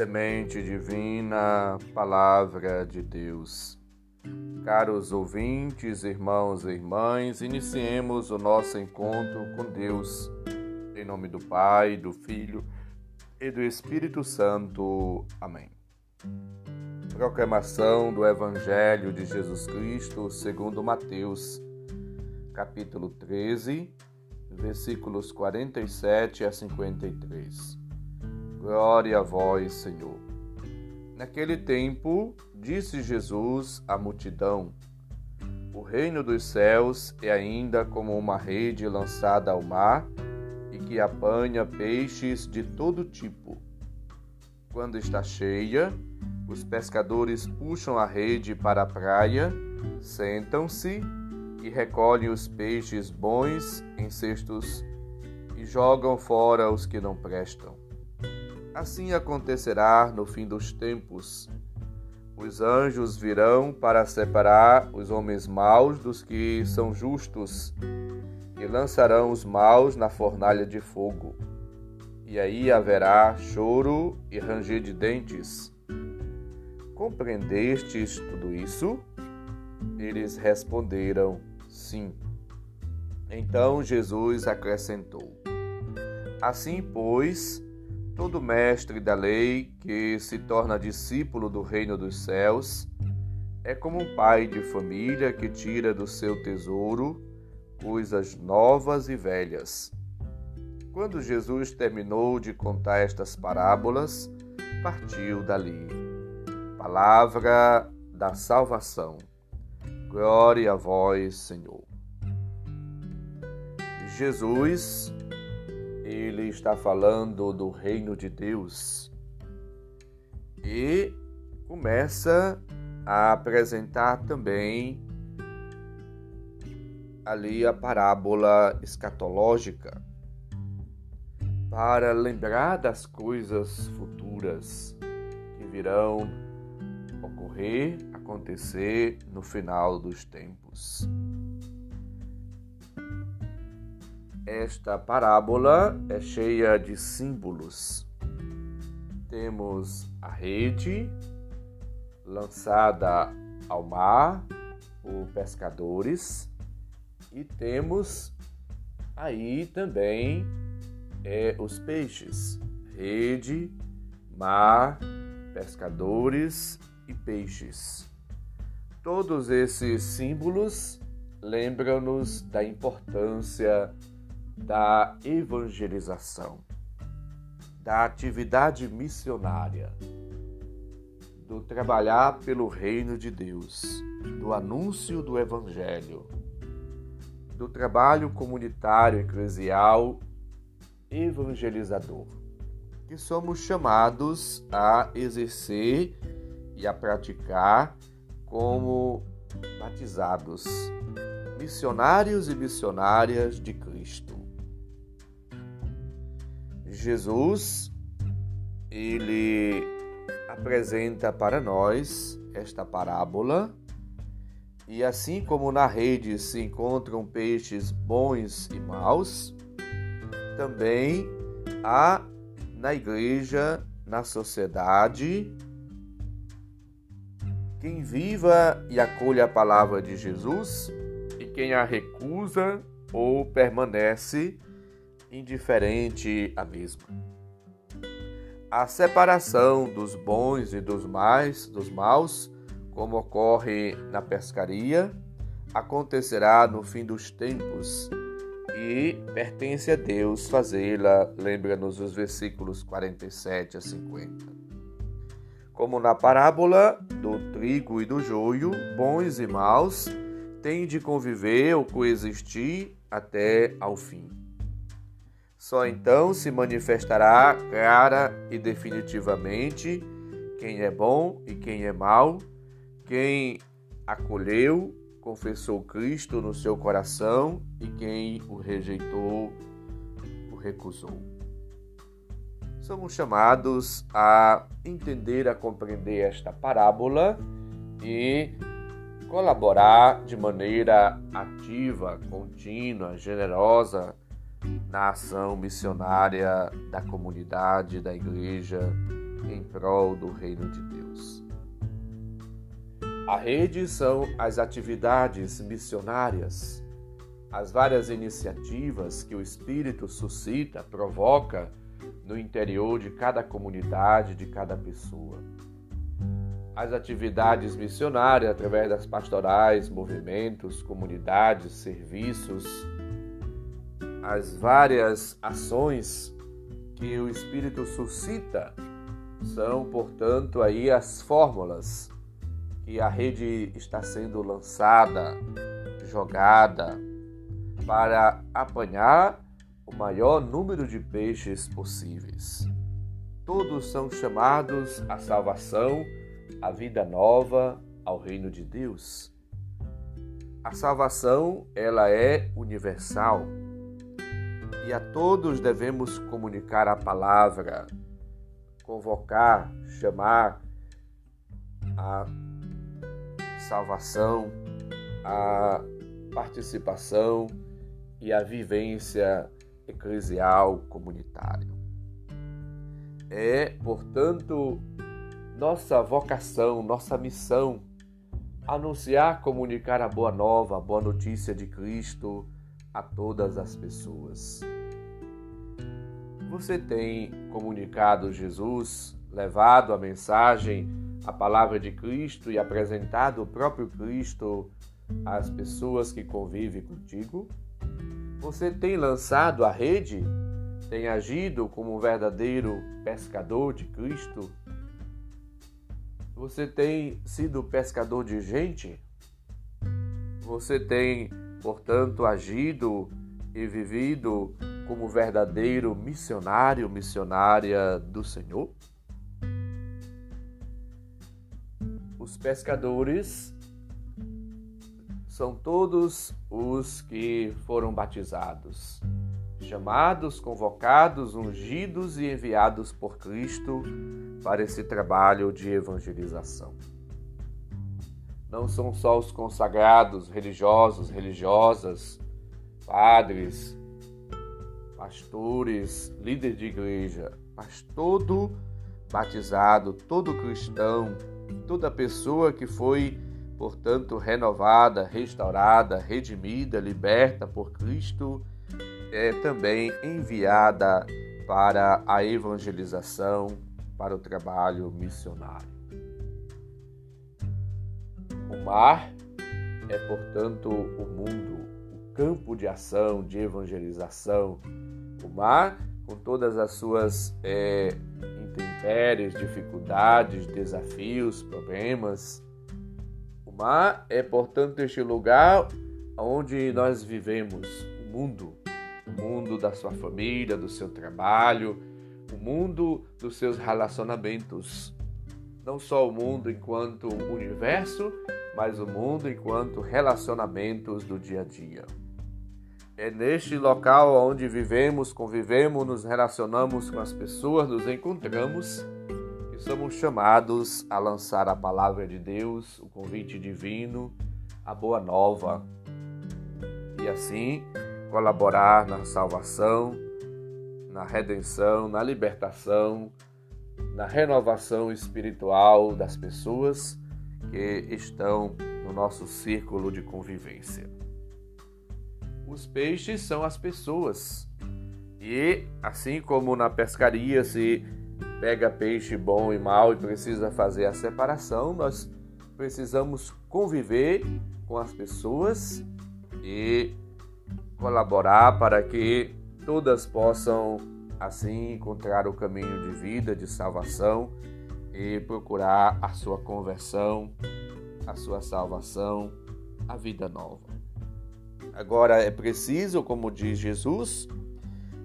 Semente Divina, Palavra de Deus. Caros ouvintes, irmãos e irmãs, iniciemos o nosso encontro com Deus. Em nome do Pai, do Filho e do Espírito Santo. Amém. Proclamação do Evangelho de Jesus Cristo segundo Mateus, capítulo 13, versículos 47 a 53. Glória a vós, Senhor. Naquele tempo, disse Jesus à multidão: O reino dos céus é ainda como uma rede lançada ao mar e que apanha peixes de todo tipo. Quando está cheia, os pescadores puxam a rede para a praia, sentam-se e recolhem os peixes bons em cestos e jogam fora os que não prestam. Assim acontecerá no fim dos tempos. Os anjos virão para separar os homens maus dos que são justos e lançarão os maus na fornalha de fogo. E aí haverá choro e ranger de dentes. Compreendestes tudo isso? Eles responderam: Sim. Então Jesus acrescentou: Assim, pois, Todo mestre da lei que se torna discípulo do reino dos céus é como um pai de família que tira do seu tesouro coisas novas e velhas. Quando Jesus terminou de contar estas parábolas, partiu dali. Palavra da salvação. Glória a vós, Senhor. Jesus ele está falando do reino de Deus e começa a apresentar também ali a parábola escatológica para lembrar das coisas futuras que virão ocorrer, acontecer no final dos tempos. Esta parábola é cheia de símbolos. Temos a rede lançada ao mar por pescadores e temos aí também é, os peixes, rede, mar, pescadores e peixes. Todos esses símbolos lembram-nos da importância da evangelização, da atividade missionária, do trabalhar pelo reino de Deus, do anúncio do evangelho, do trabalho comunitário eclesial evangelizador, que somos chamados a exercer e a praticar como batizados, missionários e missionárias de Cristo. Jesus ele apresenta para nós esta parábola e assim como na rede se encontram peixes bons e maus, também há na igreja, na sociedade, quem viva e acolhe a palavra de Jesus e quem a recusa ou permanece indiferente à mesma. A separação dos bons e dos mais, dos maus, como ocorre na pescaria, acontecerá no fim dos tempos e pertence a Deus fazê-la, lembra-nos os versículos 47 a 50. Como na parábola do trigo e do joio, bons e maus têm de conviver ou coexistir até ao fim. Só então se manifestará clara e definitivamente quem é bom e quem é mau, quem acolheu, confessou Cristo no seu coração e quem o rejeitou, o recusou. Somos chamados a entender, a compreender esta parábola e colaborar de maneira ativa, contínua, generosa na ação missionária da comunidade, da igreja, em prol do reino de Deus. A rede são as atividades missionárias, as várias iniciativas que o Espírito suscita, provoca no interior de cada comunidade, de cada pessoa. As atividades missionárias através das pastorais, movimentos, comunidades, serviços, as várias ações que o Espírito suscita são, portanto, aí as fórmulas que a rede está sendo lançada, jogada para apanhar o maior número de peixes possíveis. Todos são chamados à salvação, à vida nova, ao reino de Deus. A salvação, ela é universal e a todos devemos comunicar a palavra, convocar, chamar a salvação, a participação e a vivência eclesial comunitário. É, portanto, nossa vocação, nossa missão anunciar, comunicar a boa nova, a boa notícia de Cristo a todas as pessoas. Você tem comunicado Jesus, levado a mensagem, a palavra de Cristo e apresentado o próprio Cristo às pessoas que convivem contigo? Você tem lançado a rede? Tem agido como um verdadeiro pescador de Cristo? Você tem sido pescador de gente? Você tem, portanto, agido e vivido como verdadeiro missionário, missionária do Senhor? Os pescadores são todos os que foram batizados, chamados, convocados, ungidos e enviados por Cristo para esse trabalho de evangelização. Não são só os consagrados, religiosos, religiosas, padres, pastores, líderes de igreja, mas todo batizado, todo cristão, toda pessoa que foi portanto, renovada, restaurada, redimida, liberta por Cristo, é também enviada para a evangelização, para o trabalho missionário. O mar é, portanto, o mundo, o campo de ação, de evangelização. O mar, com todas as suas é, intempéries, dificuldades, desafios, problemas, mar é, portanto, este lugar onde nós vivemos, o mundo, o mundo da sua família, do seu trabalho, o mundo dos seus relacionamentos. Não só o mundo enquanto universo, mas o mundo enquanto relacionamentos do dia a dia. É neste local onde vivemos, convivemos, nos relacionamos com as pessoas, nos encontramos somos chamados a lançar a palavra de Deus, o convite divino, a boa nova e assim colaborar na salvação, na redenção, na libertação, na renovação espiritual das pessoas que estão no nosso círculo de convivência. Os peixes são as pessoas. E assim como na pescaria se pega peixe bom e mau e precisa fazer a separação, nós precisamos conviver com as pessoas e colaborar para que todas possam assim encontrar o caminho de vida, de salvação e procurar a sua conversão, a sua salvação, a vida nova. Agora é preciso, como diz Jesus,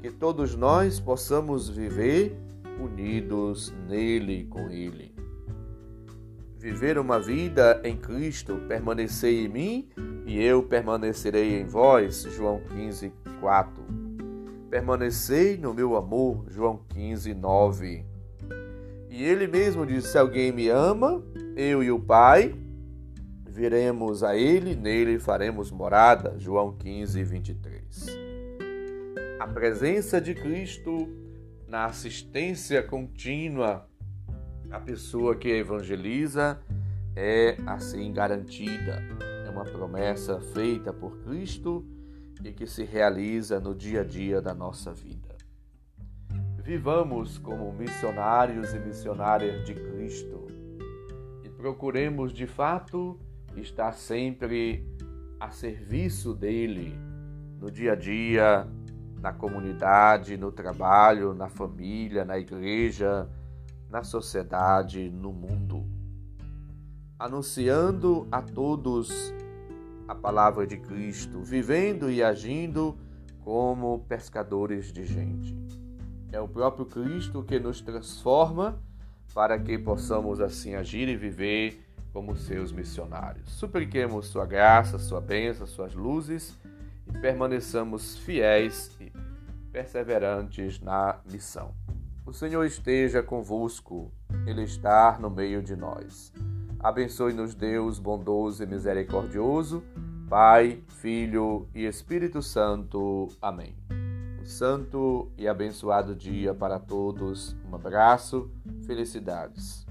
que todos nós possamos viver unidos nele e com ele. Viver uma vida em Cristo, permanecer em mim e eu permanecerei em vós. João 15, 4. Permanecei no meu amor. João 15, 9. E ele mesmo disse: Se alguém me ama, eu e o Pai viremos a ele, nele faremos morada. João 15, 23. A presença de Cristo na assistência contínua A pessoa que evangeliza é assim garantida. É uma promessa feita por Cristo e que se realiza no dia a dia da nossa vida. Vivamos como missionários e missionárias de Cristo e procuremos de fato estar sempre a serviço dele no dia a dia, na comunidade, no trabalho, na família, na igreja, na sociedade, no mundo. Anunciando a todos a palavra de Cristo, vivendo e agindo como pescadores de gente. É o próprio Cristo que nos transforma para que possamos assim agir e viver como seus missionários. Supliquemos sua graça, sua bênção, suas luzes e permaneçamos fiéis e perseverantes na missão. O Senhor esteja convosco, Ele está no meio de nós. Abençoe-nos, Deus bondoso e misericordioso, Pai, Filho e Espírito Santo. Amém. Um santo e abençoado dia para todos. Um abraço, felicidades.